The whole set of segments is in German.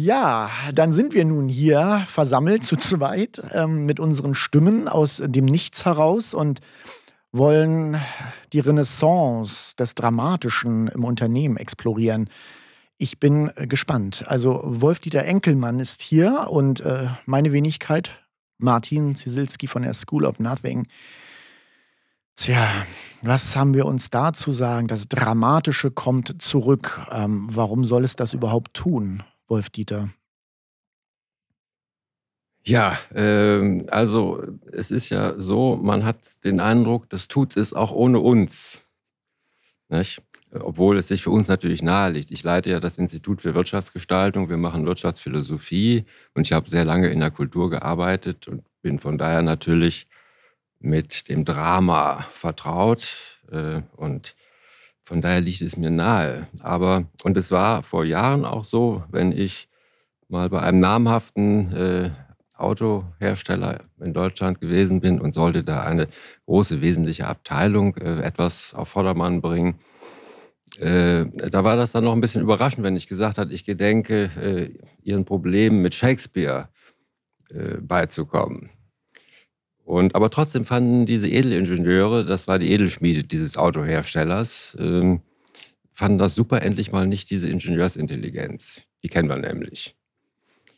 Ja, dann sind wir nun hier versammelt zu zweit ähm, mit unseren Stimmen aus dem Nichts heraus und wollen die Renaissance des Dramatischen im Unternehmen explorieren. Ich bin gespannt. Also Wolf-Dieter Enkelmann ist hier und äh, meine Wenigkeit, Martin Zisilski von der School of Nothing. Tja, was haben wir uns da zu sagen? Das Dramatische kommt zurück. Ähm, warum soll es das überhaupt tun, Wolf-Dieter? Ja, ähm, also es ist ja so, man hat den Eindruck, das tut es auch ohne uns. Nicht? Obwohl es sich für uns natürlich nahe liegt. Ich leite ja das Institut für Wirtschaftsgestaltung, wir machen Wirtschaftsphilosophie und ich habe sehr lange in der Kultur gearbeitet und bin von daher natürlich mit dem Drama vertraut äh, und von daher liegt es mir nahe. Aber, und es war vor Jahren auch so, wenn ich mal bei einem namhaften äh, Autohersteller in Deutschland gewesen bin und sollte da eine große wesentliche Abteilung äh, etwas auf Vordermann bringen. Äh, da war das dann noch ein bisschen überraschend, wenn ich gesagt habe, ich gedenke, äh, ihren Problemen mit Shakespeare äh, beizukommen. Und, aber trotzdem fanden diese Edelingenieure, das war die Edelschmiede dieses Autoherstellers, ähm, fanden das super, endlich mal nicht diese Ingenieursintelligenz. Die kennen wir nämlich.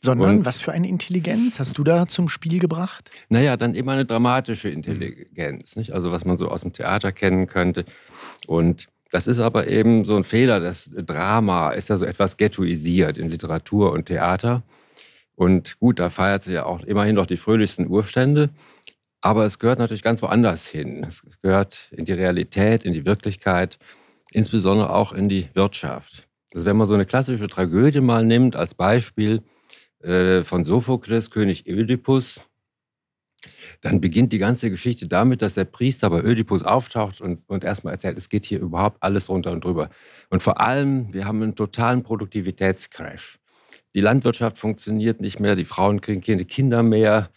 Sondern und, was für eine Intelligenz hast du da zum Spiel gebracht? Naja, dann eben eine dramatische Intelligenz, nicht? also was man so aus dem Theater kennen könnte. Und das ist aber eben so ein Fehler. Das Drama ist ja so etwas ghettoisiert in Literatur und Theater. Und gut, da feiert sie ja auch immerhin noch die fröhlichsten Urstände. Aber es gehört natürlich ganz woanders hin. Es gehört in die Realität, in die Wirklichkeit, insbesondere auch in die Wirtschaft. Also wenn man so eine klassische Tragödie mal nimmt als Beispiel, äh, von Sophokles, König Ödipus. Dann beginnt die ganze Geschichte damit, dass der Priester bei Ödipus auftaucht und, und erstmal erzählt, es geht hier überhaupt alles runter und drüber. Und vor allem, wir haben einen totalen Produktivitätscrash. Die Landwirtschaft funktioniert nicht mehr, die Frauen kriegen keine Kinder mehr,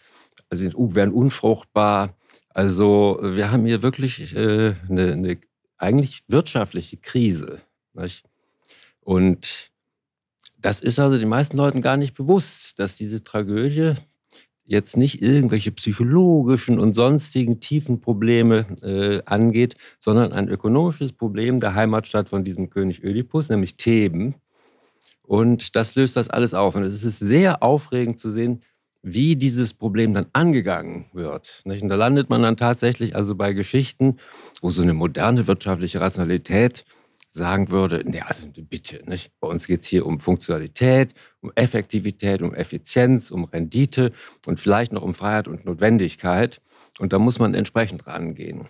also werden unfruchtbar. Also wir haben hier wirklich äh, eine, eine, eigentlich wirtschaftliche Krise. Nicht? Und das ist also den meisten Leuten gar nicht bewusst, dass diese Tragödie jetzt nicht irgendwelche psychologischen und sonstigen tiefen Probleme äh, angeht, sondern ein ökonomisches Problem der Heimatstadt von diesem König Ödipus, nämlich Theben. Und das löst das alles auf. Und es ist sehr aufregend zu sehen, wie dieses Problem dann angegangen wird. Und da landet man dann tatsächlich also bei Geschichten, wo so eine moderne wirtschaftliche Rationalität sagen würde, nee, also bitte, nicht? bei uns geht es hier um Funktionalität, um Effektivität, um Effizienz, um Rendite und vielleicht noch um Freiheit und Notwendigkeit. Und da muss man entsprechend rangehen.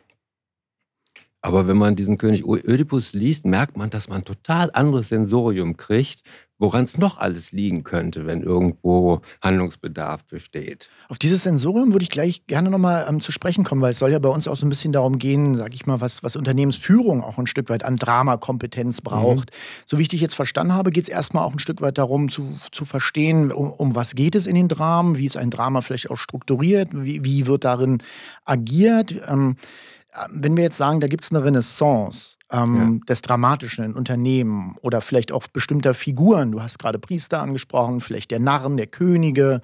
Aber wenn man diesen König Ödipus liest, merkt man, dass man ein total anderes Sensorium kriegt, woran es noch alles liegen könnte, wenn irgendwo Handlungsbedarf besteht. Auf dieses Sensorium würde ich gleich gerne nochmal ähm, zu sprechen kommen, weil es soll ja bei uns auch so ein bisschen darum gehen, sage ich mal, was, was Unternehmensführung auch ein Stück weit an Dramakompetenz mhm. braucht. Mhm. So wie ich dich jetzt verstanden habe, geht es erstmal auch ein Stück weit darum zu, zu verstehen, um, um was geht es in den Dramen, wie ist ein Drama vielleicht auch strukturiert, wie, wie wird darin agiert. Ähm, wenn wir jetzt sagen, da gibt es eine Renaissance, ähm, ja. des Dramatischen in Unternehmen oder vielleicht auch bestimmter Figuren. Du hast gerade Priester angesprochen, vielleicht der Narren, der Könige,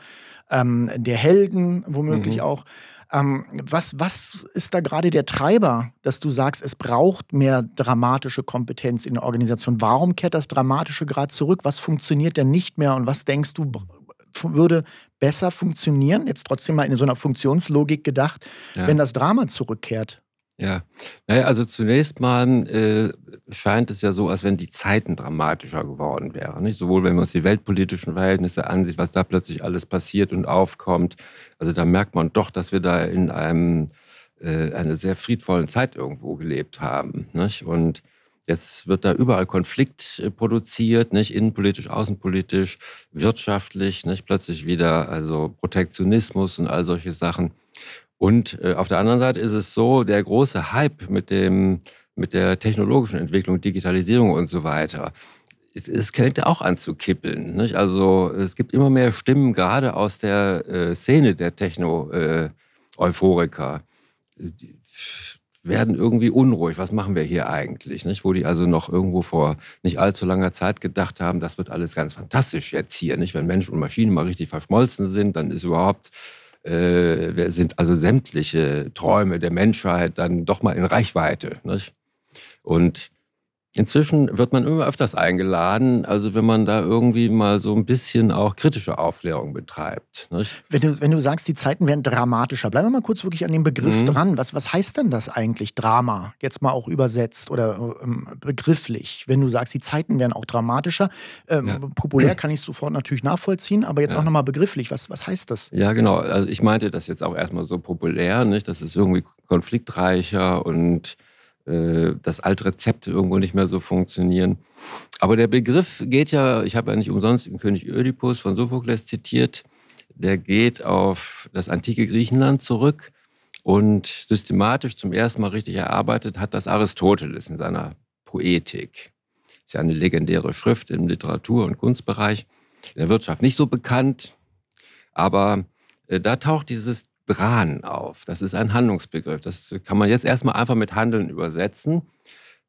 ähm, der Helden womöglich mhm. auch. Ähm, was, was ist da gerade der Treiber, dass du sagst, es braucht mehr dramatische Kompetenz in der Organisation? Warum kehrt das Dramatische gerade zurück? Was funktioniert denn nicht mehr und was denkst du würde besser funktionieren? Jetzt trotzdem mal in so einer Funktionslogik gedacht, ja. wenn das Drama zurückkehrt. Ja, naja, also zunächst mal äh, scheint es ja so, als wenn die Zeiten dramatischer geworden wären. Nicht? Sowohl wenn man uns die weltpolitischen Verhältnisse ansieht, was da plötzlich alles passiert und aufkommt. Also da merkt man doch, dass wir da in einem, äh, einer sehr friedvollen Zeit irgendwo gelebt haben. Nicht? Und jetzt wird da überall Konflikt äh, produziert, nicht? innenpolitisch, außenpolitisch, wirtschaftlich, nicht? plötzlich wieder also Protektionismus und all solche Sachen. Und äh, auf der anderen Seite ist es so, der große Hype mit, dem, mit der technologischen Entwicklung, Digitalisierung und so weiter, es, es könnte auch anzukippeln. Nicht? Also es gibt immer mehr Stimmen, gerade aus der äh, Szene der Techno-Euphoriker. Äh, werden irgendwie unruhig. Was machen wir hier eigentlich? Nicht? Wo die also noch irgendwo vor nicht allzu langer Zeit gedacht haben, das wird alles ganz fantastisch jetzt hier. Nicht? Wenn Mensch und Maschine mal richtig verschmolzen sind, dann ist überhaupt äh, sind also sämtliche Träume der Menschheit dann doch mal in Reichweite. Nicht? Und Inzwischen wird man immer öfters eingeladen, also wenn man da irgendwie mal so ein bisschen auch kritische Aufklärung betreibt. Wenn du, wenn du sagst, die Zeiten werden dramatischer, bleiben wir mal kurz wirklich an dem Begriff mhm. dran. Was, was heißt denn das eigentlich, Drama? Jetzt mal auch übersetzt oder ähm, begrifflich. Wenn du sagst, die Zeiten werden auch dramatischer. Ähm, ja. Populär kann ich sofort natürlich nachvollziehen, aber jetzt ja. auch nochmal begrifflich. Was, was heißt das? Ja, genau. Also ich meinte das jetzt auch erstmal so populär, nicht? Das ist irgendwie konfliktreicher und dass alte Rezepte irgendwo nicht mehr so funktionieren. Aber der Begriff geht ja, ich habe ja nicht umsonst den König Ödipus von Sophokles zitiert, der geht auf das antike Griechenland zurück und systematisch zum ersten Mal richtig erarbeitet hat das Aristoteles in seiner Poetik. Ist ja eine legendäre Schrift im Literatur- und Kunstbereich, in der Wirtschaft nicht so bekannt, aber äh, da taucht dieses Dran auf. Das ist ein Handlungsbegriff. Das kann man jetzt erstmal einfach mit Handeln übersetzen.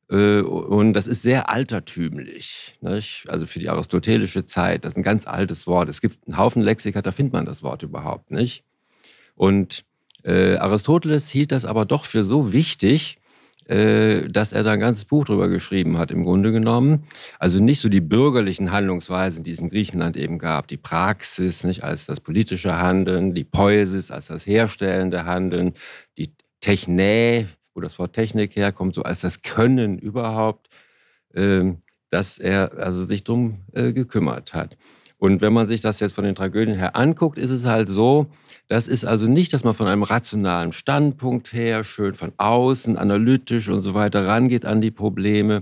Äh, und das ist sehr altertümlich, nicht? also für die aristotelische Zeit. Das ist ein ganz altes Wort. Es gibt einen Haufen Lexika, da findet man das Wort überhaupt nicht. Und äh, Aristoteles hielt das aber doch für so wichtig, dass er da ein ganzes Buch drüber geschrieben hat, im Grunde genommen. Also nicht so die bürgerlichen Handlungsweisen, die es in Griechenland eben gab, die Praxis nicht als das politische Handeln, die Poesis als das herstellende Handeln, die Technä, wo das Wort Technik herkommt, so als das Können überhaupt, ähm, dass er also sich darum äh, gekümmert hat. Und wenn man sich das jetzt von den Tragödien her anguckt, ist es halt so, das ist also nicht, dass man von einem rationalen Standpunkt her schön von außen, analytisch und so weiter rangeht an die Probleme,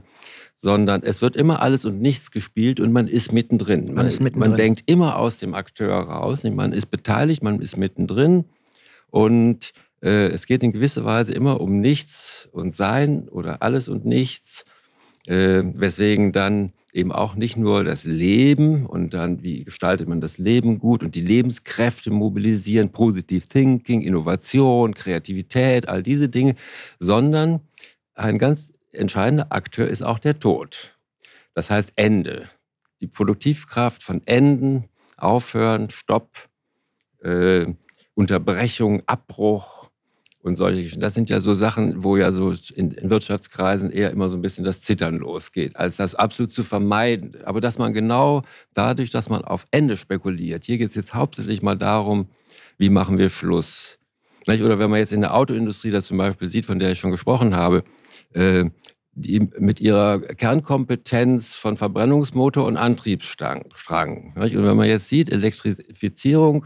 sondern es wird immer alles und nichts gespielt und man ist mittendrin. Man, man ist mittendrin. Man denkt immer aus dem Akteur raus. Man ist beteiligt, man ist mittendrin und äh, es geht in gewisser Weise immer um nichts und Sein oder alles und nichts äh, weswegen dann eben auch nicht nur das Leben und dann, wie gestaltet man das Leben gut und die Lebenskräfte mobilisieren, Positive Thinking, Innovation, Kreativität, all diese Dinge, sondern ein ganz entscheidender Akteur ist auch der Tod. Das heißt Ende. Die Produktivkraft von Enden, Aufhören, Stopp, äh, Unterbrechung, Abbruch, und solche Geschichten. Das sind ja so Sachen, wo ja so in, in, Wirtschaftskreisen eher immer so ein bisschen das Zittern losgeht, als das absolut zu vermeiden. Aber dass man genau dadurch, dass man auf Ende spekuliert, hier geht es jetzt hauptsächlich mal darum, wie machen wir Schluss. Oder wenn man jetzt in der Autoindustrie das zum Beispiel sieht, von der ich schon gesprochen habe, äh, die mit ihrer Kernkompetenz von Verbrennungsmotor und Antriebsstrang. Und wenn man jetzt sieht, Elektrifizierung,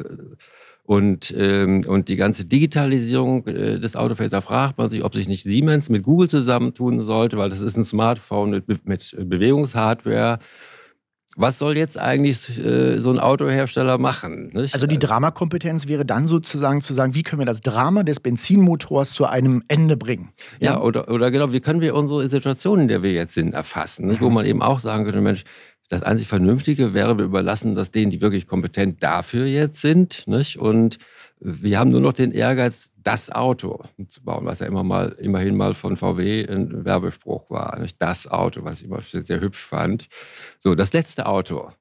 und, ähm, und die ganze Digitalisierung äh, des Autofelds, da fragt man sich, ob sich nicht Siemens mit Google zusammentun sollte, weil das ist ein Smartphone mit, mit Bewegungshardware. Was soll jetzt eigentlich äh, so ein Autohersteller machen? Nicht? Also die Dramakompetenz wäre dann sozusagen zu sagen, wie können wir das Drama des Benzinmotors zu einem Ende bringen? Ja, ja oder, oder genau, wie können wir unsere Situation, in der wir jetzt sind, erfassen? Nicht? Wo mhm. man eben auch sagen könnte, Mensch, das einzig Vernünftige wäre, wir überlassen das denen, die wirklich kompetent dafür jetzt sind. Nicht? Und wir haben nur noch den Ehrgeiz, das Auto zu bauen, was ja immer mal, immerhin mal von VW ein Werbespruch war. Nicht? Das Auto, was ich immer sehr hübsch fand. So, das letzte Auto.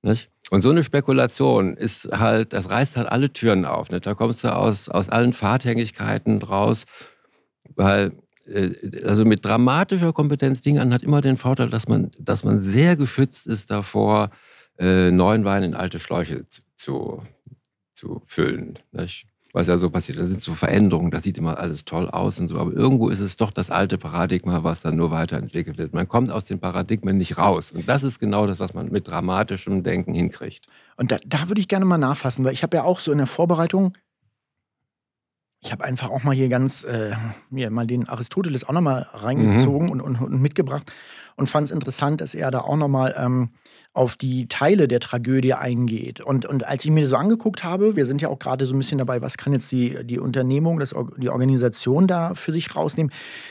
Nicht? Und so eine Spekulation ist halt, das reißt halt alle Türen auf. Nicht? Da kommst du aus, aus allen Fahrthängigkeiten raus, weil also mit dramatischer Kompetenz Dingern hat immer den Vorteil, dass man, dass man sehr geschützt ist davor, äh, neuen Wein in alte Schläuche zu, zu füllen. Nicht? Was ja so passiert, da sind so Veränderungen, das sieht immer alles toll aus und so, aber irgendwo ist es doch das alte Paradigma, was dann nur weiterentwickelt wird. Man kommt aus den Paradigmen nicht raus. Und das ist genau das, was man mit dramatischem Denken hinkriegt. Und da, da würde ich gerne mal nachfassen, weil ich habe ja auch so in der Vorbereitung ich habe einfach auch mal hier ganz, äh, mir mal den Aristoteles auch nochmal reingezogen mhm. und, und, und, mitgebracht und fand es interessant, dass er da auch nochmal ähm, auf die Teile der Tragödie eingeht. Und, und als ich mir das so angeguckt habe, wir sind ja auch gerade so ein bisschen dabei, was kann jetzt die, die Unternehmung, das, die Organisation da für sich rausnehmen,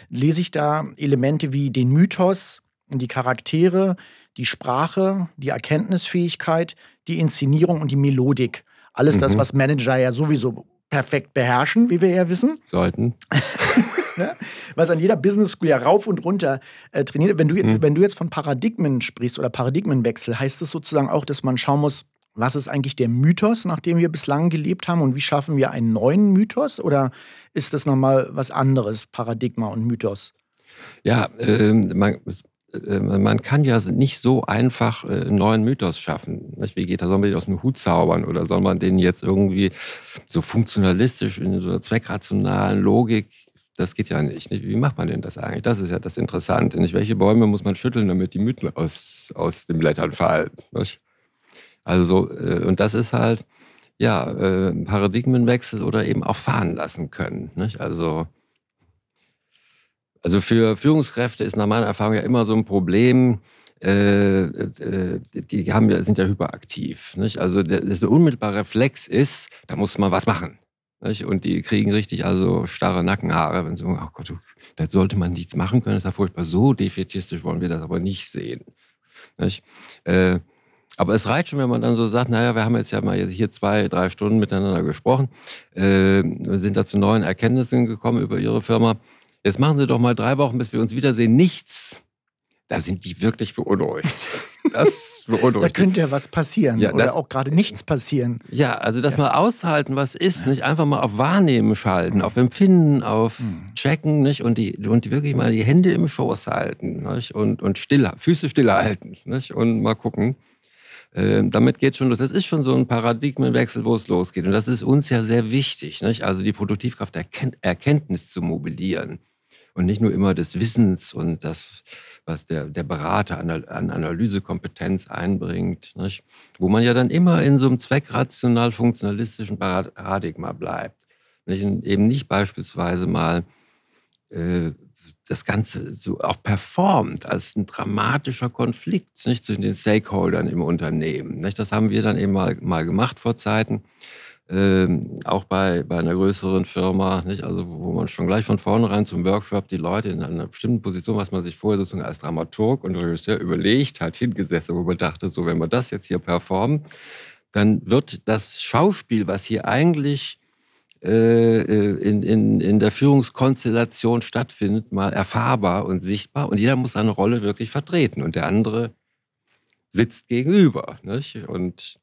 lese ich da Elemente wie den Mythos, die Charaktere, die Sprache, die Erkenntnisfähigkeit, die Inszenierung und die Melodik. Alles das, mhm. was Manager ja sowieso perfekt beherrschen, wie wir ja wissen. Sollten. ne? was an jeder Business School ja rauf und runter äh, trainiert. Wenn du, mhm. wenn du jetzt von Paradigmen sprichst oder Paradigmenwechsel, heißt das sozusagen auch, dass man schauen muss, was ist eigentlich der Mythos, nach dem wir bislang gelebt haben und wie schaffen wir einen neuen Mythos? Oder ist das nochmal was anderes, Paradigma und Mythos? Ja, äh, man, man kann ja nicht so einfach äh, einen neuen Mythos schaffen. Wie geht das? Soll man den aus dem Hut zaubern oder soll man den jetzt irgendwie so funktionalistisch in so einer zweckrationalen Logik das geht ja nicht. Wie macht man denn das eigentlich? Das ist ja das Interessante. Nicht? Welche Bäume muss man schütteln, damit die Mythen aus, aus den Blättern fallen? Nicht? Also, äh, und das ist halt, ja, Paradigmenwechsel oder eben auch fahren lassen können. Nicht? Also, also für Führungskräfte ist nach meiner Erfahrung ja immer so ein Problem, äh, äh, die haben, sind ja hyperaktiv. Nicht? Also der, der unmittelbare Reflex ist, da muss man was machen. Nicht? Und die kriegen richtig also starre Nackenhaare, wenn sie sagen, ach Gott, da sollte man nichts machen können, das ist ja furchtbar. So defetistisch wollen wir das aber nicht sehen. Nicht? Äh, aber es reicht schon, wenn man dann so sagt, naja, wir haben jetzt ja mal hier zwei, drei Stunden miteinander gesprochen, äh, sind da zu neuen Erkenntnissen gekommen über Ihre Firma. Jetzt machen Sie doch mal drei Wochen, bis wir uns wiedersehen, nichts. Da sind die wirklich beunruhigt. Das beunruhigt. da könnte ja was passieren ja, oder auch gerade nichts passieren. Ja, also das ja. mal aushalten, was ist, nicht einfach mal auf Wahrnehmen schalten, auf Empfinden, auf mhm. Checken, nicht und die und wirklich mal die Hände im Schoß halten, nicht? und und still, Füße stillhalten, nicht? und mal gucken. Äh, damit geht schon los. Das ist schon so ein Paradigmenwechsel, wo es losgeht. Und das ist uns ja sehr wichtig, nicht? also die Produktivkraft der Erkenntnis zu mobilieren und nicht nur immer des Wissens und das, was der, der Berater an, an Analysekompetenz einbringt, nicht? wo man ja dann immer in so einem zweckrational-funktionalistischen Paradigma bleibt. Nicht? Und eben nicht beispielsweise mal äh, das Ganze so auch performt als ein dramatischer Konflikt nicht, zwischen den Stakeholdern im Unternehmen. Nicht? Das haben wir dann eben mal, mal gemacht vor Zeiten ähm, auch bei, bei einer größeren Firma, nicht? Also, wo man schon gleich von vornherein zum Workshop die Leute in einer bestimmten Position, was man sich vorher sozusagen als Dramaturg und Regisseur überlegt hat, hingesetzt, wo man dachte, so, wenn wir das jetzt hier performen, dann wird das Schauspiel, was hier eigentlich äh, äh, in, in, in der Führungskonstellation stattfindet, mal erfahrbar und sichtbar. Und jeder muss seine Rolle wirklich vertreten. Und der andere sitzt gegenüber. Nicht? Und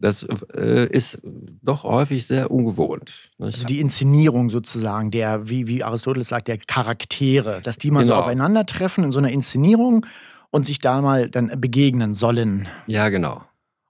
das äh, ist doch häufig sehr ungewohnt. Nicht? Also die Inszenierung sozusagen, der, wie, wie Aristoteles sagt, der Charaktere, dass die mal genau. so aufeinandertreffen in so einer Inszenierung und sich da mal dann begegnen sollen. Ja, genau.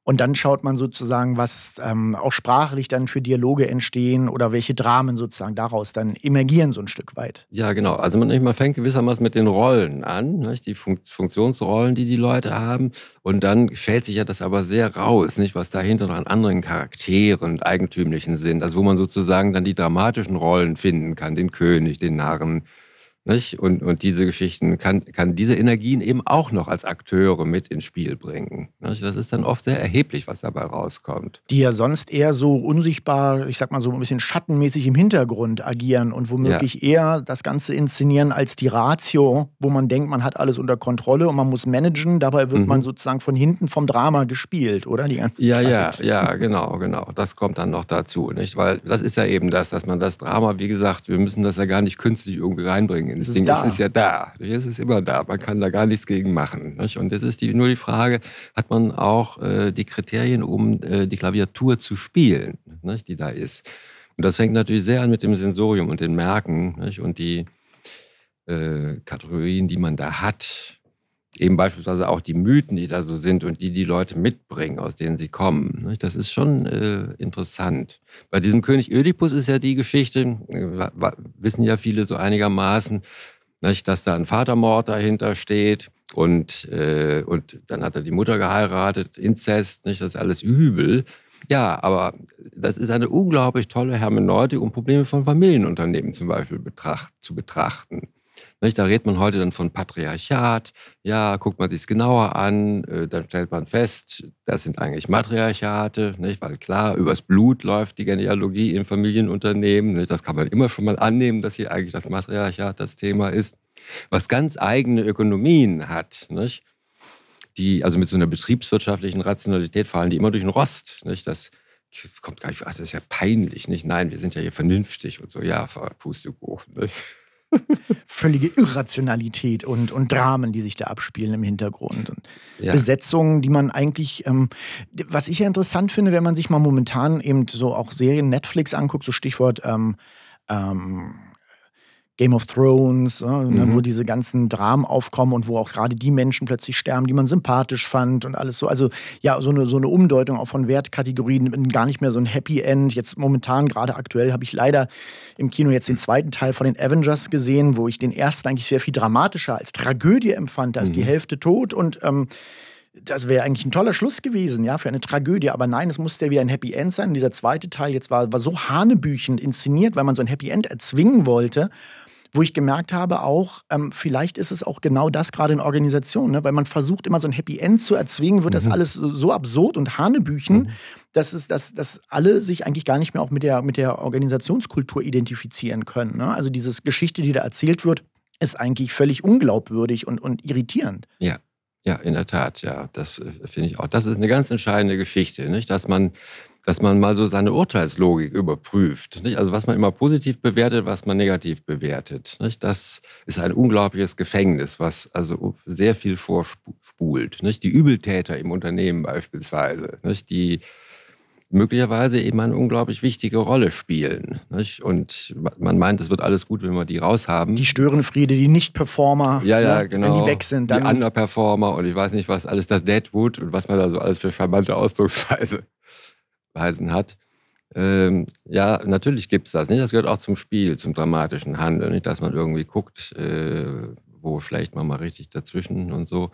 Und dann schaut man sozusagen, was ähm, auch sprachlich dann für Dialoge entstehen oder welche Dramen sozusagen daraus dann emergieren so ein Stück weit. Ja, genau. Also man, man fängt gewissermaßen mit den Rollen an, nicht? die Fun Funktionsrollen, die die Leute haben. Und dann fällt sich ja das aber sehr raus, nicht? was dahinter noch an anderen Charakteren Eigentümlichen sind. Also wo man sozusagen dann die dramatischen Rollen finden kann, den König, den Narren, nicht? Und, und diese Geschichten kann, kann diese Energien eben auch noch als Akteure mit ins Spiel bringen. Nicht? Das ist dann oft sehr erheblich, was dabei rauskommt. Die ja sonst eher so unsichtbar, ich sag mal so ein bisschen schattenmäßig im Hintergrund agieren und womöglich ja. eher das Ganze inszenieren als die Ratio, wo man denkt, man hat alles unter Kontrolle und man muss managen. Dabei wird mhm. man sozusagen von hinten vom Drama gespielt, oder? Die ganze ja, Zeit. ja, ja, genau, genau. Das kommt dann noch dazu, nicht? Weil das ist ja eben das, dass man das Drama, wie gesagt, wir müssen das ja gar nicht künstlich irgendwie reinbringen das Ding da. ist ja da. Es ist immer da. Man kann da gar nichts gegen machen. Nicht? Und es ist die, nur die Frage, hat man auch äh, die Kriterien, um äh, die Klaviatur zu spielen, nicht? die da ist. Und das fängt natürlich sehr an mit dem Sensorium und den Merken nicht? und die äh, Kategorien, die man da hat eben beispielsweise auch die Mythen, die da so sind und die die Leute mitbringen, aus denen sie kommen. Das ist schon äh, interessant. Bei diesem König Ödipus ist ja die Geschichte, äh, wissen ja viele so einigermaßen, dass da ein Vatermord dahinter steht und, äh, und dann hat er die Mutter geheiratet, Inzest, nicht? das ist alles übel. Ja, aber das ist eine unglaublich tolle Hermeneutik, um Probleme von Familienunternehmen zum Beispiel betracht, zu betrachten. Da redet man heute dann von Patriarchat. Ja, guckt man sich es genauer an, äh, dann stellt man fest, das sind eigentlich Matriarchate, nicht? weil klar, übers Blut läuft die Genealogie im Familienunternehmen. Nicht? Das kann man immer schon mal annehmen, dass hier eigentlich das Matriarchat das Thema ist. Was ganz eigene Ökonomien hat, nicht? die also mit so einer betriebswirtschaftlichen Rationalität fallen, die immer durch den Rost. Nicht? Das kommt gar nicht, ach, das ist ja peinlich, nicht? Nein, wir sind ja hier vernünftig und so, ja, Pustekuchen. Nicht? Völlige Irrationalität und, und Dramen, die sich da abspielen im Hintergrund. Und ja. Besetzungen, die man eigentlich, ähm, was ich ja interessant finde, wenn man sich mal momentan eben so auch Serien Netflix anguckt, so Stichwort ähm, ähm, Game of Thrones, ne, mhm. wo diese ganzen Dramen aufkommen und wo auch gerade die Menschen plötzlich sterben, die man sympathisch fand und alles so. Also ja, so eine, so eine Umdeutung auch von Wertkategorien, gar nicht mehr so ein Happy End. Jetzt momentan, gerade aktuell, habe ich leider im Kino jetzt den zweiten Teil von den Avengers gesehen, wo ich den ersten eigentlich sehr viel dramatischer als Tragödie empfand. Da ist mhm. die Hälfte tot und ähm, das wäre eigentlich ein toller Schluss gewesen, ja, für eine Tragödie. Aber nein, es musste ja wieder ein Happy End sein. Und dieser zweite Teil jetzt war, war so hanebüchend inszeniert, weil man so ein Happy End erzwingen wollte wo ich gemerkt habe, auch, ähm, vielleicht ist es auch genau das gerade in Organisationen, ne? weil man versucht immer so ein Happy End zu erzwingen, wird mhm. das alles so absurd und Hanebüchen, mhm. dass, es, dass, dass alle sich eigentlich gar nicht mehr auch mit der, mit der Organisationskultur identifizieren können. Ne? Also diese Geschichte, die da erzählt wird, ist eigentlich völlig unglaubwürdig und, und irritierend. Ja. Ja, in der Tat, ja. Das äh, finde ich auch. Das ist eine ganz entscheidende Geschichte, nicht? dass man dass man mal so seine Urteilslogik überprüft. Nicht? Also was man immer positiv bewertet, was man negativ bewertet. Nicht? Das ist ein unglaubliches Gefängnis, was also sehr viel vorspult. Nicht? Die Übeltäter im Unternehmen beispielsweise, die möglicherweise eben eine unglaublich wichtige Rolle spielen. Nicht? Und man meint, es wird alles gut, wenn wir die raushaben. Die Störenfriede, die Nicht-Performer, ja, ja, ne? genau. wenn die weg sind. Dann die Underperformer und ich weiß nicht was, alles das Deadwood und was man da so alles für charmante Ausdrucksweise Weisen hat. Ähm, ja, natürlich gibt es das. Nicht? Das gehört auch zum Spiel, zum dramatischen Handeln. Nicht? Dass man irgendwie guckt, äh, wo schlägt man mal richtig dazwischen und so.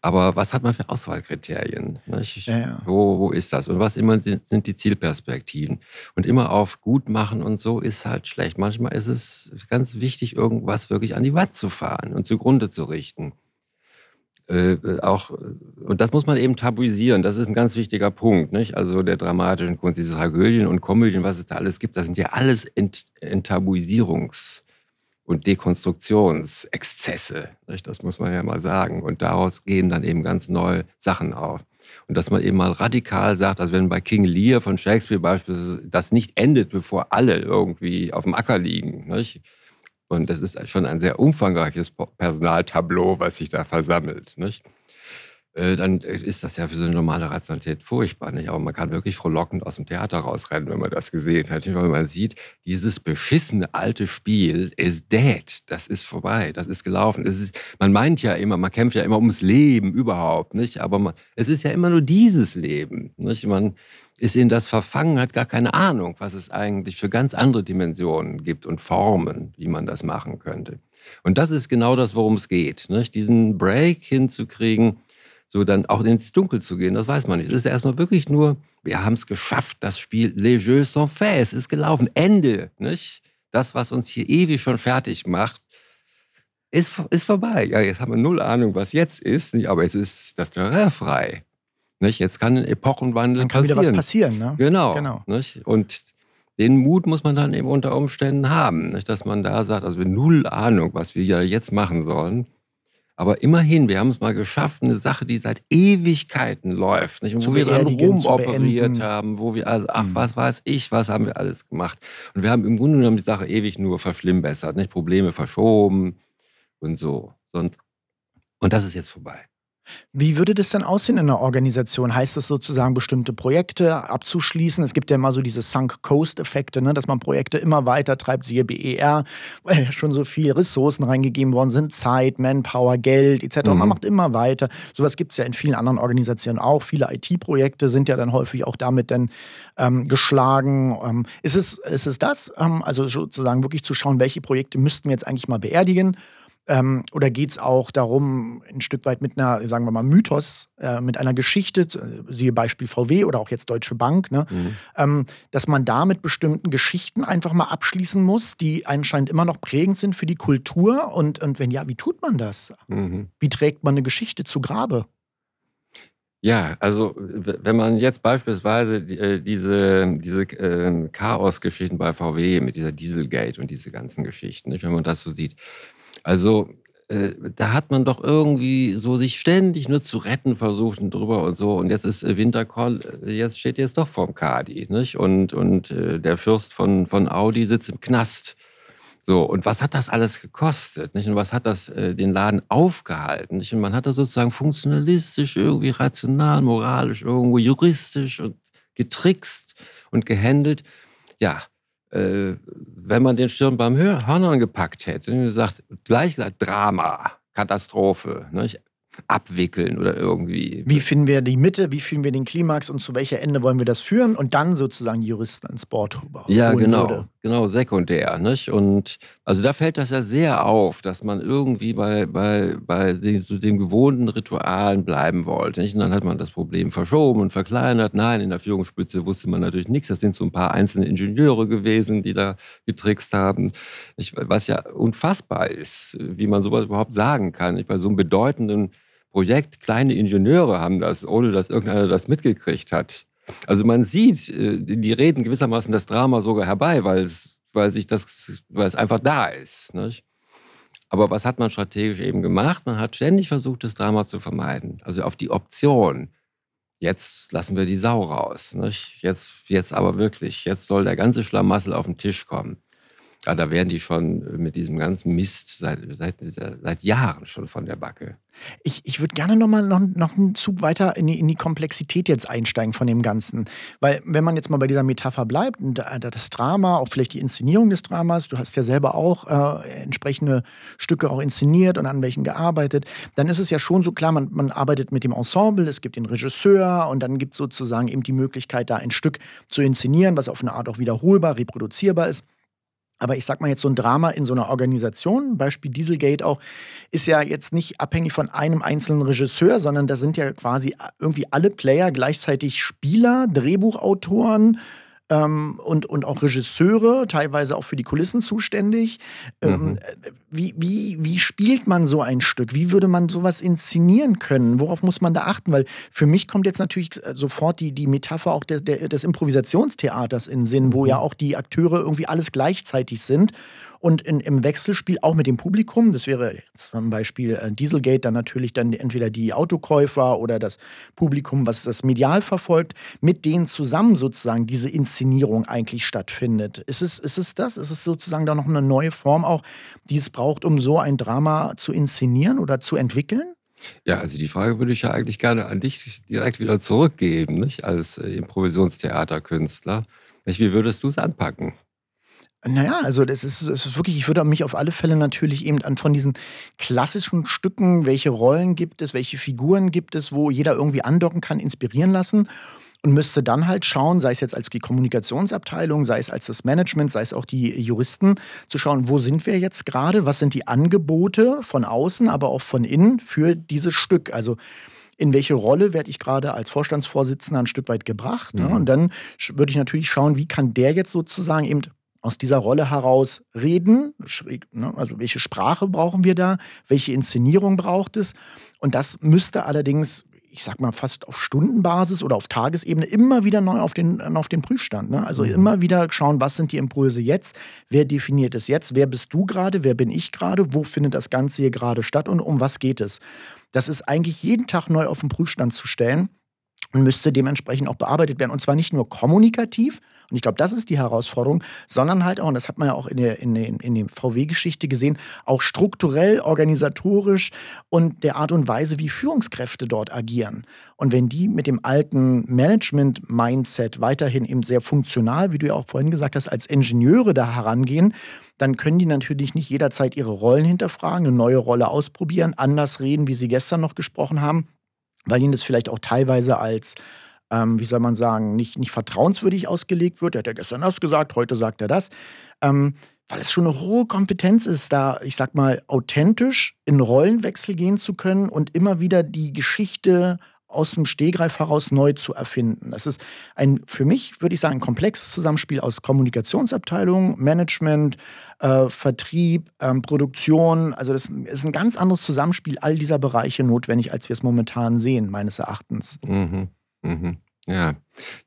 Aber was hat man für Auswahlkriterien? Ja, ja. Wo, wo ist das? Und was immer sind, sind die Zielperspektiven? Und immer auf gut machen und so ist halt schlecht. Manchmal ist es ganz wichtig, irgendwas wirklich an die Wand zu fahren und zugrunde zu richten. Äh, auch, und das muss man eben tabuisieren, das ist ein ganz wichtiger Punkt. Nicht? Also der dramatischen Kunst, diese Tragödien und Komödien, was es da alles gibt, das sind ja alles Ent Enttabuisierungs- und Dekonstruktionsexzesse. Nicht? Das muss man ja mal sagen. Und daraus gehen dann eben ganz neue Sachen auf. Und dass man eben mal radikal sagt, also wenn bei King Lear von Shakespeare beispielsweise das nicht endet, bevor alle irgendwie auf dem Acker liegen, nicht? Und das ist schon ein sehr umfangreiches Personaltableau, was sich da versammelt. Nicht? Äh, dann ist das ja für so eine normale Rationalität furchtbar. Nicht? Aber man kann wirklich frohlockend aus dem Theater rausrennen, wenn man das gesehen hat. Weil man sieht, dieses beschissene alte Spiel ist dead. Das ist vorbei. Das ist gelaufen. Es ist, man meint ja immer, man kämpft ja immer ums Leben überhaupt. Nicht? Aber man, es ist ja immer nur dieses Leben. Nicht? Man, ist in das verfangen, hat gar keine Ahnung, was es eigentlich für ganz andere Dimensionen gibt und Formen, wie man das machen könnte. Und das ist genau das, worum es geht. Nicht? Diesen Break hinzukriegen, so dann auch ins Dunkel zu gehen, das weiß man nicht. Es ist erstmal wirklich nur, wir haben es geschafft, das Spiel Les Jeux sont faits, es ist gelaufen, Ende. Nicht? Das, was uns hier ewig schon fertig macht, ist, ist vorbei. Ja, jetzt haben wir null Ahnung, was jetzt ist, aber es ist das Terrain frei. Nicht? Jetzt kann ein Epochenwandel dann kann passieren. wieder was passieren. Ne? Genau. genau. Nicht? Und den Mut muss man dann eben unter Umständen haben, nicht? dass man da sagt, also wir null Ahnung, was wir ja jetzt machen sollen. Aber immerhin, wir haben es mal geschafft, eine Sache, die seit Ewigkeiten läuft, nicht? Und wo wir dann rumoperiert haben, wo wir also, ach, mhm. was weiß ich, was haben wir alles gemacht. Und wir haben im Grunde genommen die Sache ewig nur verschlimmbessert, nicht? Probleme verschoben und so. Und, und das ist jetzt vorbei. Wie würde das denn aussehen in einer Organisation? Heißt das sozusagen, bestimmte Projekte abzuschließen? Es gibt ja immer so diese Sunk-Coast-Effekte, ne? dass man Projekte immer weiter treibt, siehe BER, weil schon so viele Ressourcen reingegeben worden sind, Zeit, Manpower, Geld etc. Mhm. Man macht immer weiter. Sowas gibt es ja in vielen anderen Organisationen auch. Viele IT-Projekte sind ja dann häufig auch damit dann ähm, geschlagen. Ähm, ist, es, ist es das? Ähm, also sozusagen wirklich zu schauen, welche Projekte müssten wir jetzt eigentlich mal beerdigen? Ähm, oder geht es auch darum, ein Stück weit mit einer, sagen wir mal, Mythos, äh, mit einer Geschichte, äh, siehe Beispiel VW oder auch jetzt Deutsche Bank, ne, mhm. ähm, dass man da mit bestimmten Geschichten einfach mal abschließen muss, die anscheinend immer noch prägend sind für die Kultur? Und, und wenn ja, wie tut man das? Mhm. Wie trägt man eine Geschichte zu Grabe? Ja, also wenn man jetzt beispielsweise äh, diese, diese äh, Chaos-Geschichten bei VW mit dieser Dieselgate und diese ganzen Geschichten, nicht, wenn man das so sieht, also äh, da hat man doch irgendwie so sich ständig nur zu retten versucht und drüber und so. Und jetzt ist äh, Wintercall, äh, jetzt steht jetzt doch vorm Kadi. Nicht? Und, und äh, der Fürst von, von Audi sitzt im Knast. So, und was hat das alles gekostet? Nicht? Und was hat das äh, den Laden aufgehalten? Nicht? Und man hat da sozusagen funktionalistisch, irgendwie rational, moralisch, irgendwo juristisch und getrickst und gehandelt. Ja, äh, wenn man den Stirn beim Hörnern gepackt hätte und gesagt, gleich, gleich Drama, Katastrophe, nicht? Abwickeln oder irgendwie. Wie finden wir die Mitte, wie finden wir den Klimax und zu welcher Ende wollen wir das führen und dann sozusagen Juristen ans Board Ja, genau, würde. genau, sekundär. Nicht? Und also da fällt das ja sehr auf, dass man irgendwie bei, bei, bei den, so den gewohnten Ritualen bleiben wollte. Nicht? Und dann hat man das Problem verschoben und verkleinert. Nein, in der Führungsspitze wusste man natürlich nichts. Das sind so ein paar einzelne Ingenieure gewesen, die da getrickst haben. Ich, was ja unfassbar ist, wie man sowas überhaupt sagen kann. Ich, bei so einem bedeutenden Projekt, kleine Ingenieure haben das, ohne dass irgendeiner das mitgekriegt hat. Also man sieht, äh, die reden gewissermaßen das Drama sogar herbei, weil es, weil sich das, weil es einfach da ist. Nicht? Aber was hat man strategisch eben gemacht? Man hat ständig versucht, das Drama zu vermeiden. Also auf die Option. Jetzt lassen wir die Sau raus. Nicht? Jetzt, jetzt aber wirklich. Jetzt soll der ganze Schlamassel auf den Tisch kommen. Ja, da werden die schon mit diesem ganzen Mist seit, seit, seit Jahren schon von der Backe. Ich, ich würde gerne noch mal noch, noch einen Zug weiter in die, in die Komplexität jetzt einsteigen von dem Ganzen. Weil, wenn man jetzt mal bei dieser Metapher bleibt, das Drama, auch vielleicht die Inszenierung des Dramas, du hast ja selber auch äh, entsprechende Stücke auch inszeniert und an welchen gearbeitet, dann ist es ja schon so klar, man, man arbeitet mit dem Ensemble, es gibt den Regisseur und dann gibt es sozusagen eben die Möglichkeit, da ein Stück zu inszenieren, was auf eine Art auch wiederholbar, reproduzierbar ist. Aber ich sag mal jetzt so ein Drama in so einer Organisation, Beispiel Dieselgate auch, ist ja jetzt nicht abhängig von einem einzelnen Regisseur, sondern da sind ja quasi irgendwie alle Player gleichzeitig Spieler, Drehbuchautoren, ähm, und, und auch Regisseure, teilweise auch für die Kulissen zuständig. Ähm, mhm. wie, wie, wie spielt man so ein Stück? Wie würde man sowas inszenieren können? Worauf muss man da achten? Weil für mich kommt jetzt natürlich äh, sofort die, die Metapher auch der, der, des Improvisationstheaters in den Sinn, wo ja mhm. auch die Akteure irgendwie alles gleichzeitig sind und in, im Wechselspiel auch mit dem Publikum. Das wäre jetzt zum Beispiel äh, Dieselgate, dann natürlich dann entweder die Autokäufer oder das Publikum, was das medial verfolgt, mit denen zusammen sozusagen diese Inszenierung eigentlich stattfindet. Ist es, ist es das? Ist es sozusagen da noch eine neue Form auch, die es braucht, um so ein Drama zu inszenieren oder zu entwickeln? Ja, also die Frage würde ich ja eigentlich gerne an dich direkt wieder zurückgeben, nicht? als äh, Improvisationstheaterkünstler. Wie würdest du es anpacken? Naja, also das ist, das ist wirklich, ich würde mich auf alle Fälle natürlich eben an von diesen klassischen Stücken, welche Rollen gibt es, welche Figuren gibt es, wo jeder irgendwie andocken kann, inspirieren lassen und müsste dann halt schauen, sei es jetzt als die Kommunikationsabteilung, sei es als das Management, sei es auch die Juristen, zu schauen, wo sind wir jetzt gerade, was sind die Angebote von außen, aber auch von innen für dieses Stück. Also in welche Rolle werde ich gerade als Vorstandsvorsitzender ein Stück weit gebracht. Ne? Mhm. Und dann würde ich natürlich schauen, wie kann der jetzt sozusagen eben aus dieser Rolle heraus reden. Ne, also welche Sprache brauchen wir da? Welche Inszenierung braucht es? Und das müsste allerdings, ich sag mal, fast auf Stundenbasis oder auf Tagesebene immer wieder neu auf den, auf den Prüfstand. Ne? Also mhm. immer wieder schauen, was sind die Impulse jetzt? Wer definiert es jetzt? Wer bist du gerade? Wer bin ich gerade? Wo findet das Ganze hier gerade statt? Und um was geht es? Das ist eigentlich jeden Tag neu auf den Prüfstand zu stellen und müsste dementsprechend auch bearbeitet werden. Und zwar nicht nur kommunikativ, und ich glaube, das ist die Herausforderung, sondern halt auch, und das hat man ja auch in der, in der, in der VW-Geschichte gesehen, auch strukturell, organisatorisch und der Art und Weise, wie Führungskräfte dort agieren. Und wenn die mit dem alten Management-Mindset weiterhin eben sehr funktional, wie du ja auch vorhin gesagt hast, als Ingenieure da herangehen, dann können die natürlich nicht jederzeit ihre Rollen hinterfragen, eine neue Rolle ausprobieren, anders reden, wie sie gestern noch gesprochen haben, weil ihnen das vielleicht auch teilweise als ähm, wie soll man sagen, nicht, nicht vertrauenswürdig ausgelegt wird. Er hat ja gestern das gesagt, heute sagt er das. Ähm, weil es schon eine hohe Kompetenz ist, da, ich sag mal, authentisch in Rollenwechsel gehen zu können und immer wieder die Geschichte aus dem Stehgreif heraus neu zu erfinden. Das ist ein, für mich würde ich sagen, ein komplexes Zusammenspiel aus Kommunikationsabteilung, Management, äh, Vertrieb, ähm, Produktion. Also das ist ein ganz anderes Zusammenspiel all dieser Bereiche notwendig, als wir es momentan sehen, meines Erachtens. Mhm. Mhm. Ja.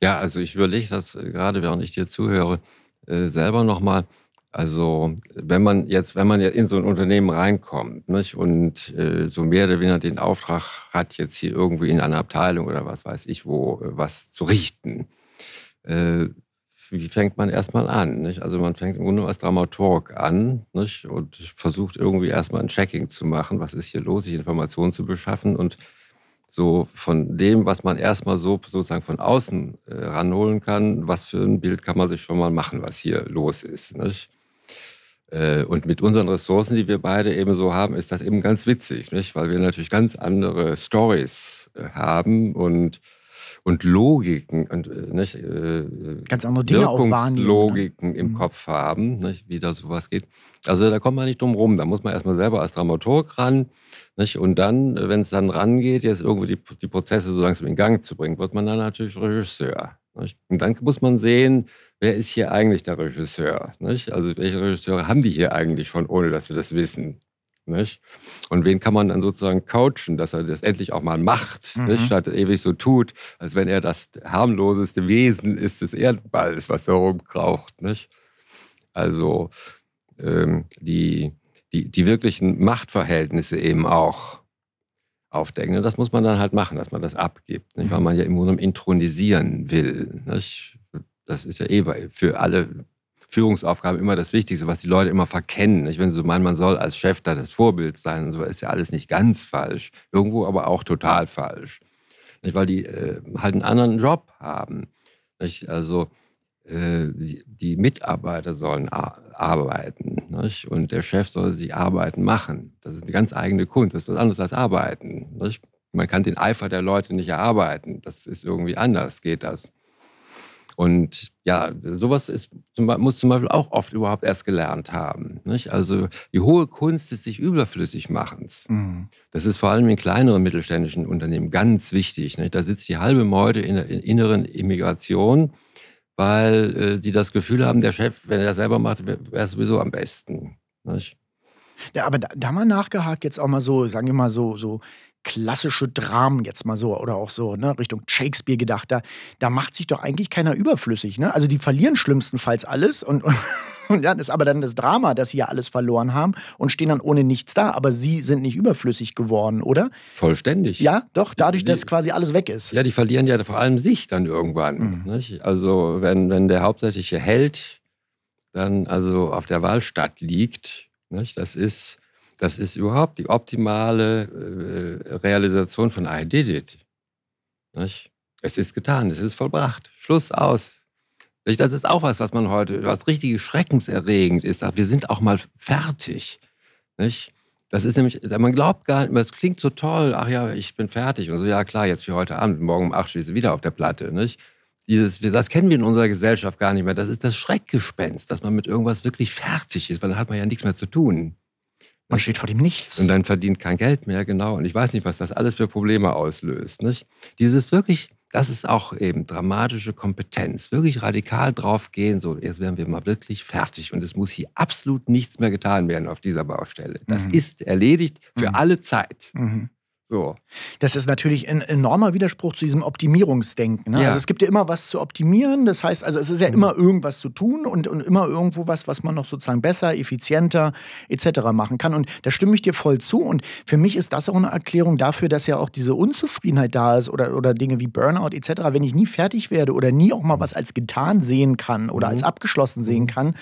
Ja, also ich überlege das äh, gerade, während ich dir zuhöre, äh, selber nochmal. Also, wenn man jetzt, wenn man ja in so ein Unternehmen reinkommt nicht, und äh, so mehr oder weniger den Auftrag hat, jetzt hier irgendwie in einer Abteilung oder was weiß ich wo, äh, was zu richten, äh, wie fängt man erstmal an? Nicht? Also man fängt im Grunde als Dramaturg an nicht? und versucht irgendwie erstmal ein Checking zu machen, was ist hier los, sich Informationen zu beschaffen und so von dem, was man erstmal so sozusagen von außen äh, ranholen kann, was für ein Bild kann man sich schon mal machen, was hier los ist. Nicht? Äh, und mit unseren Ressourcen, die wir beide eben so haben, ist das eben ganz witzig, nicht? weil wir natürlich ganz andere Stories äh, haben und und Logiken und äh, nicht, äh, ganz andere Dinge auch wahrnehmen, Logiken ne? im mhm. Kopf haben, nicht, wie da sowas geht. Also da kommt man nicht drum rum. Da muss man erstmal selber als Dramaturg ran. Nicht? Und dann, wenn es dann rangeht, jetzt irgendwie die, die Prozesse so langsam in Gang zu bringen, wird man dann natürlich Regisseur. Nicht? Und dann muss man sehen, wer ist hier eigentlich der Regisseur? Nicht? Also welche Regisseure haben die hier eigentlich schon, ohne dass wir das wissen? Nicht? Und wen kann man dann sozusagen coachen, dass er das endlich auch mal macht, mhm. nicht? statt ewig so tut, als wenn er das harmloseste Wesen ist des Erdballs, was da rumkraucht. Nicht? Also ähm, die, die, die wirklichen Machtverhältnisse eben auch aufdecken. Und das muss man dann halt machen, dass man das abgibt, nicht? weil mhm. man ja im Grunde intronisieren will. Nicht? Das ist ja eh für alle Führungsaufgaben immer das Wichtigste, was die Leute immer verkennen. Nicht? Wenn sie so meinen, man soll als Chef da das Vorbild sein und so, ist ja alles nicht ganz falsch. Irgendwo aber auch total falsch. Nicht? Weil die äh, halt einen anderen Job haben. Nicht? Also äh, die, die, Mitarbeiter sollen arbeiten nicht? und der Chef soll sie arbeiten machen. Das ist eine ganz eigene Kunst. Das ist was anderes als arbeiten. Man kann den Eifer der Leute nicht erarbeiten. Das ist irgendwie anders, geht das. Und ja, sowas ist, muss zum Beispiel auch oft überhaupt erst gelernt haben. Nicht? Also die hohe Kunst des sich überflüssig machens. Mhm. Das ist vor allem in kleineren mittelständischen Unternehmen ganz wichtig. Nicht? Da sitzt die halbe Meute in der inneren Immigration, weil äh, sie das Gefühl haben, der Chef, wenn er das selber macht, wäre es sowieso am besten. Nicht? Ja, aber da, da mal nachgehakt, jetzt auch mal so, sagen wir mal so, so klassische Dramen jetzt mal so oder auch so ne, Richtung Shakespeare gedacht, da, da macht sich doch eigentlich keiner überflüssig. Ne? Also die verlieren schlimmstenfalls alles und, und, und das ist aber dann das Drama, dass sie ja alles verloren haben und stehen dann ohne nichts da, aber sie sind nicht überflüssig geworden, oder? Vollständig. Ja, doch, dadurch, dass quasi alles weg ist. Ja, die verlieren ja vor allem sich dann irgendwann. Mhm. Also wenn, wenn der hauptsächliche Held dann also auf der Wahlstatt liegt, nicht? das ist das ist überhaupt die optimale äh, Realisation von I did it. Nicht? Es ist getan, es ist vollbracht. Schluss aus. Das ist auch was, was man heute, was richtig schreckenserregend ist. Wir sind auch mal fertig. Nicht? Das ist nämlich, man glaubt gar nicht, es klingt so toll, ach ja, ich bin fertig. Und so, ja klar, jetzt für heute Abend, morgen um 8 stehe ich wieder auf der Platte. Nicht? Dieses, das kennen wir in unserer Gesellschaft gar nicht mehr. Das ist das Schreckgespenst, dass man mit irgendwas wirklich fertig ist, weil dann hat man ja nichts mehr zu tun. Man steht vor dem Nichts. Und dann verdient kein Geld mehr, genau. Und ich weiß nicht, was das alles für Probleme auslöst. Nicht? Dieses wirklich, das ist auch eben dramatische Kompetenz. Wirklich radikal draufgehen, so jetzt werden wir mal wirklich fertig. Und es muss hier absolut nichts mehr getan werden auf dieser Baustelle. Das mhm. ist erledigt für mhm. alle Zeit. Mhm. So. Das ist natürlich ein enormer Widerspruch zu diesem Optimierungsdenken. Ne? Ja. Also es gibt ja immer was zu optimieren. Das heißt, also es ist ja mhm. immer irgendwas zu tun und, und immer irgendwo was, was man noch sozusagen besser, effizienter etc. machen kann. Und da stimme ich dir voll zu. Und für mich ist das auch eine Erklärung dafür, dass ja auch diese Unzufriedenheit da ist oder, oder Dinge wie Burnout etc. Wenn ich nie fertig werde oder nie auch mal was als getan sehen kann oder mhm. als abgeschlossen sehen mhm. kann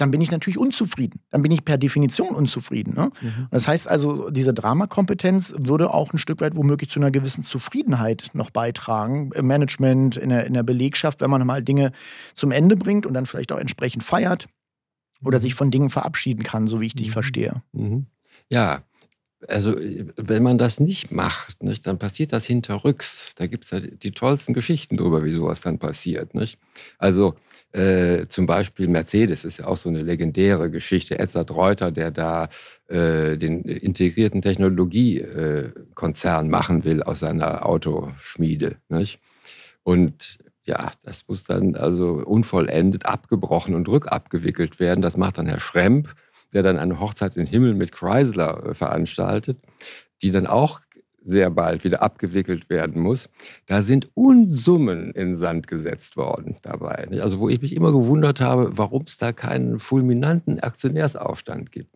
dann bin ich natürlich unzufrieden. Dann bin ich per Definition unzufrieden. Ne? Mhm. Das heißt also, diese Dramakompetenz würde auch ein Stück weit womöglich zu einer gewissen Zufriedenheit noch beitragen im Management, in der, in der Belegschaft, wenn man mal Dinge zum Ende bringt und dann vielleicht auch entsprechend feiert oder mhm. sich von Dingen verabschieden kann, so wie ich dich mhm. verstehe. Mhm. Ja, also wenn man das nicht macht, nicht, dann passiert das hinterrücks. Da gibt es ja die tollsten Geschichten darüber, wie sowas dann passiert. Nicht? Also äh, zum Beispiel Mercedes ist ja auch so eine legendäre Geschichte. Edzard Reuter, der da äh, den integrierten Technologiekonzern äh, machen will aus seiner Autoschmiede. Nicht? Und ja, das muss dann also unvollendet abgebrochen und rückabgewickelt werden. Das macht dann Herr Schremp, der dann eine Hochzeit im Himmel mit Chrysler äh, veranstaltet, die dann auch sehr bald wieder abgewickelt werden muss, da sind Unsummen in Sand gesetzt worden dabei. Also wo ich mich immer gewundert habe, warum es da keinen fulminanten Aktionärsaufstand gibt.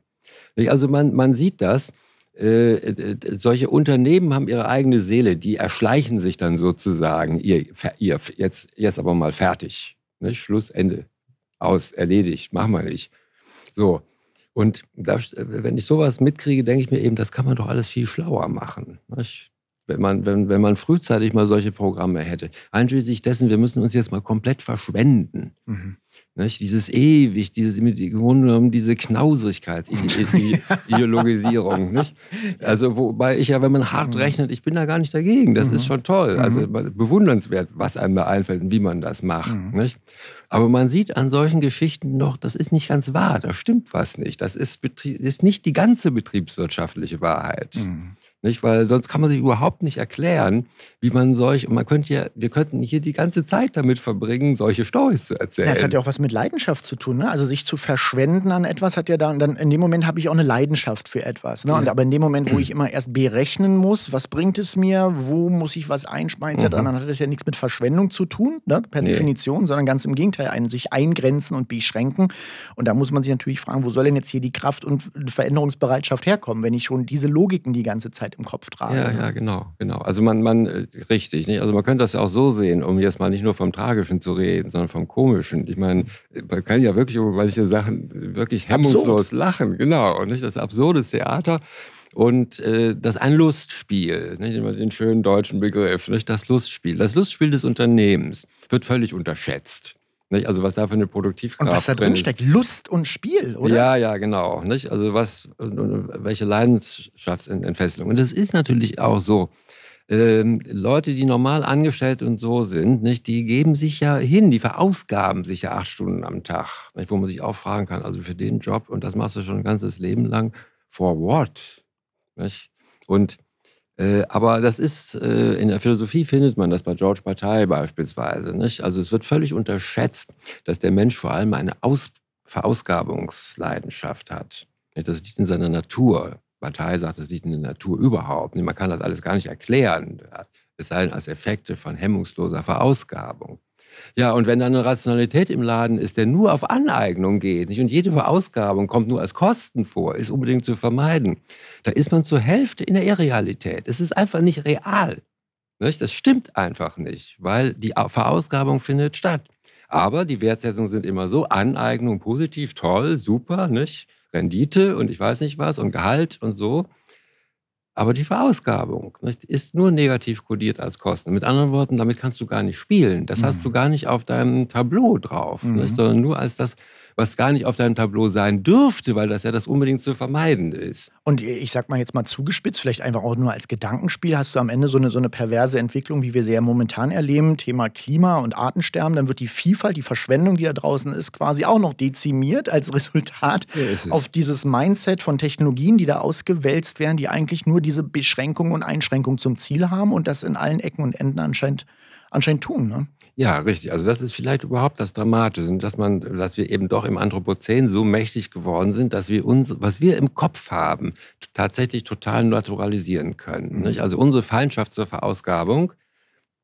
Also man, man sieht das, äh, solche Unternehmen haben ihre eigene Seele, die erschleichen sich dann sozusagen, ihr, ihr jetzt, jetzt aber mal fertig. Ne? Schluss, Ende. Aus, erledigt, machen wir nicht. So. Und das, wenn ich sowas mitkriege, denke ich mir eben, das kann man doch alles viel schlauer machen. Wenn man, wenn, wenn man frühzeitig mal solche Programme hätte. Einschließlich dessen, wir müssen uns jetzt mal komplett verschwenden. Mhm. Nicht? Dieses ewig, dieses, im Grunde genommen diese Knausigkeit, Ideologisierung. nicht? Also, wobei ich ja, wenn man hart mhm. rechnet, ich bin da gar nicht dagegen. Das mhm. ist schon toll. Also mhm. bewundernswert, was einem da einfällt und wie man das macht. Mhm. Nicht? Aber man sieht an solchen Geschichten noch, das ist nicht ganz wahr, da stimmt was nicht. Das ist, ist nicht die ganze betriebswirtschaftliche Wahrheit. Mhm. Nicht? Weil sonst kann man sich überhaupt nicht erklären, wie man solch, und man könnte ja, wir könnten hier die ganze Zeit damit verbringen, solche Storys zu erzählen. Ja, das hat ja auch was mit Leidenschaft zu tun. Ne? Also sich zu verschwenden an etwas hat ja dann, dann in dem Moment habe ich auch eine Leidenschaft für etwas. Ne? Und, aber in dem Moment, wo ich immer erst berechnen muss, was bringt es mir, wo muss ich was einspeisen, mhm. dann hat das ja nichts mit Verschwendung zu tun, ne? per nee. Definition, sondern ganz im Gegenteil, ein, sich eingrenzen und beschränken. Und da muss man sich natürlich fragen, wo soll denn jetzt hier die Kraft und Veränderungsbereitschaft herkommen, wenn ich schon diese Logiken die ganze Zeit im Kopf trage. Ja, ja, genau, genau. Also man, man, äh, richtig, nicht? Also man könnte das ja auch so sehen, um jetzt mal nicht nur vom Tragischen zu reden, sondern vom Komischen. Ich meine, man kann ja wirklich über manche Sachen wirklich hemmungslos Absurd. lachen, genau. Und nicht das absurdes Theater. Und äh, das ist ein Lustspiel, nicht immer den schönen deutschen Begriff, nicht das Lustspiel. Das Lustspiel des Unternehmens wird völlig unterschätzt. Nicht? Also was da für eine Produktivkraft Und was da drin steckt, Lust und Spiel, oder? Ja, ja, genau. Nicht? Also was, welche Leidenschaftsentfesselung. Und das ist natürlich auch so. Ähm, Leute, die normal angestellt und so sind, nicht, die geben sich ja hin, die verausgaben sich ja acht Stunden am Tag, nicht, wo man sich auch fragen kann, also für den Job, und das machst du schon ein ganzes Leben lang, for what? Nicht? Und äh, aber das ist, äh, in der Philosophie findet man das bei George Bataille beispielsweise. Nicht? Also es wird völlig unterschätzt, dass der Mensch vor allem eine Aus Verausgabungsleidenschaft hat. Das liegt in seiner Natur. Bataille sagt, das liegt in der Natur überhaupt. Man kann das alles gar nicht erklären, es sei denn als Effekte von hemmungsloser Verausgabung. Ja, und wenn da eine Rationalität im Laden ist, der nur auf Aneignung geht nicht? und jede Verausgabung kommt nur als Kosten vor, ist unbedingt zu vermeiden, da ist man zur Hälfte in der Irrealität. Es ist einfach nicht real. Nicht? Das stimmt einfach nicht, weil die Verausgabung findet statt. Aber die Wertsetzungen sind immer so, Aneignung positiv, toll, super, nicht? Rendite und ich weiß nicht was und Gehalt und so. Aber die Verausgabung nicht, ist nur negativ kodiert als Kosten. Mit anderen Worten, damit kannst du gar nicht spielen. Das mhm. hast du gar nicht auf deinem Tableau drauf, mhm. nicht, sondern nur als das, was gar nicht auf deinem Tableau sein dürfte, weil das ja das unbedingt zu vermeiden ist. Und ich sag mal jetzt mal zugespitzt, vielleicht einfach auch nur als Gedankenspiel, hast du am Ende so eine, so eine perverse Entwicklung, wie wir sie ja momentan erleben, Thema Klima und Artensterben, dann wird die Vielfalt, die Verschwendung, die da draußen ist, quasi auch noch dezimiert als Resultat ja, auf dieses Mindset von Technologien, die da ausgewälzt werden, die eigentlich nur diese Beschränkungen und Einschränkungen zum Ziel haben und das in allen Ecken und Enden anscheinend, anscheinend tun. Ne? Ja, richtig. Also das ist vielleicht überhaupt das Dramatische, dass man, dass wir eben doch im Anthropozän so mächtig geworden sind, dass wir uns, was wir im Kopf haben, tatsächlich total naturalisieren können. Mhm. Also unsere Feindschaft zur Verausgabung,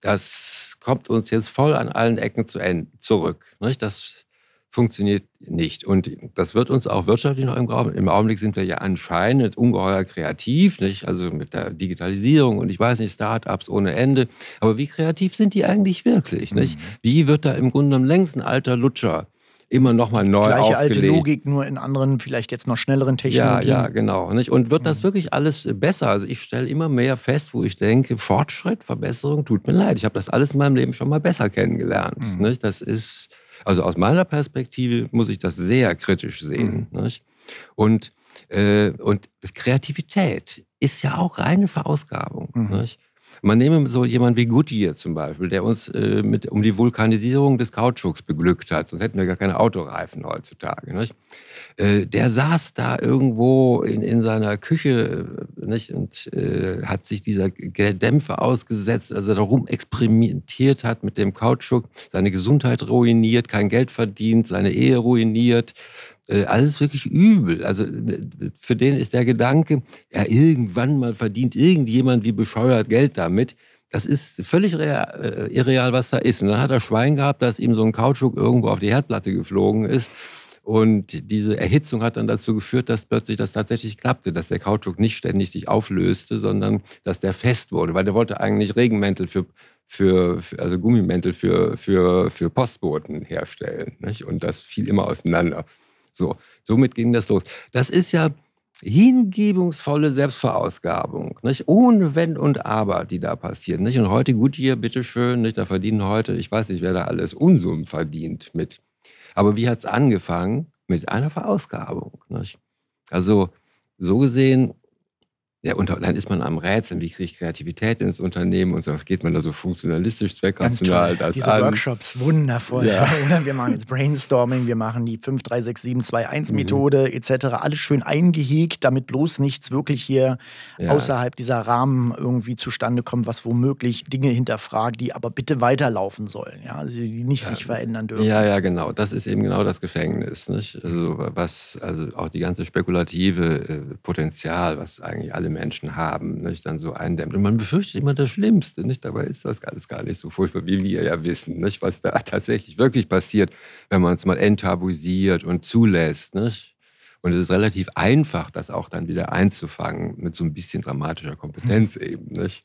das kommt uns jetzt voll an allen Ecken zu zurück. Das funktioniert nicht. Und das wird uns auch wirtschaftlich noch im. Im Augenblick sind wir ja anscheinend ungeheuer kreativ, nicht? also mit der Digitalisierung und ich weiß nicht, Startups ohne Ende. Aber wie kreativ sind die eigentlich wirklich? Nicht? Mhm. Wie wird da im Grunde am längsten alter Lutscher immer noch mal neu Gleiche aufgelegt. alte Logik, nur in anderen, vielleicht jetzt noch schnelleren Technologien. Ja, ja, genau. Nicht? Und wird das mhm. wirklich alles besser? Also ich stelle immer mehr fest, wo ich denke, Fortschritt, Verbesserung, tut mir leid. Ich habe das alles in meinem Leben schon mal besser kennengelernt. Mhm. Nicht? Das ist also aus meiner Perspektive muss ich das sehr kritisch sehen. Mhm. Und, äh, und Kreativität ist ja auch reine Verausgabung. Mhm. Man nehme so jemanden wie Goodyear zum Beispiel, der uns äh, mit, um die Vulkanisierung des Kautschuks beglückt hat. Sonst hätten wir gar keine Autoreifen heutzutage. Nicht? Äh, der saß da irgendwo in, in seiner Küche nicht? und äh, hat sich dieser Dämpfe ausgesetzt, also darum experimentiert hat mit dem Kautschuk, seine Gesundheit ruiniert, kein Geld verdient, seine Ehe ruiniert, äh, alles wirklich übel. Also für den ist der Gedanke, ja, irgendwann mal verdient irgendjemand wie bescheuert Geld damit. Das ist völlig real, äh, irreal, was da ist. Und dann hat er Schwein gehabt, dass ihm so ein Kautschuk irgendwo auf die Herdplatte geflogen ist. Und diese Erhitzung hat dann dazu geführt, dass plötzlich das tatsächlich klappte, dass der Kautschuk nicht ständig sich auflöste, sondern dass der fest wurde, weil der wollte eigentlich Regenmäntel für für, für, also Gummimäntel für, für, für Postboten herstellen. Nicht? Und das fiel immer auseinander. So, somit ging das los. Das ist ja hingebungsvolle Selbstverausgabung, nicht? ohne Wenn und Aber, die da passiert. Nicht? Und heute, gut hier, bitteschön, nicht? da verdienen heute, ich weiß nicht, wer da alles Unsummen verdient mit. Aber wie hat es angefangen? Mit einer Verausgabung. Nicht? Also so gesehen ja, und dann ist man am Rätseln, wie kriege ich Kreativität ins Unternehmen und so geht man da so funktionalistisch, zweckrational das Diese an. Workshops, wundervoll. Ja. Wir machen jetzt Brainstorming, wir machen die 5, 3, 6, 7, 2, 1 Methode mhm. etc. Alles schön eingehegt, damit bloß nichts wirklich hier ja. außerhalb dieser Rahmen irgendwie zustande kommt, was womöglich Dinge hinterfragt, die aber bitte weiterlaufen sollen, ja, also die nicht ja. sich verändern dürfen. Ja, ja, genau. Das ist eben genau das Gefängnis. Nicht? Also was, also auch die ganze spekulative äh, Potenzial, was eigentlich alle Menschen haben, nicht, dann so eindämmt. Und man befürchtet immer das Schlimmste. Nicht? Dabei ist das alles gar nicht so furchtbar, wie wir ja wissen, nicht? was da tatsächlich wirklich passiert, wenn man es mal enttabuisiert und zulässt. Nicht? Und es ist relativ einfach, das auch dann wieder einzufangen mit so ein bisschen dramatischer Kompetenz eben. Nicht?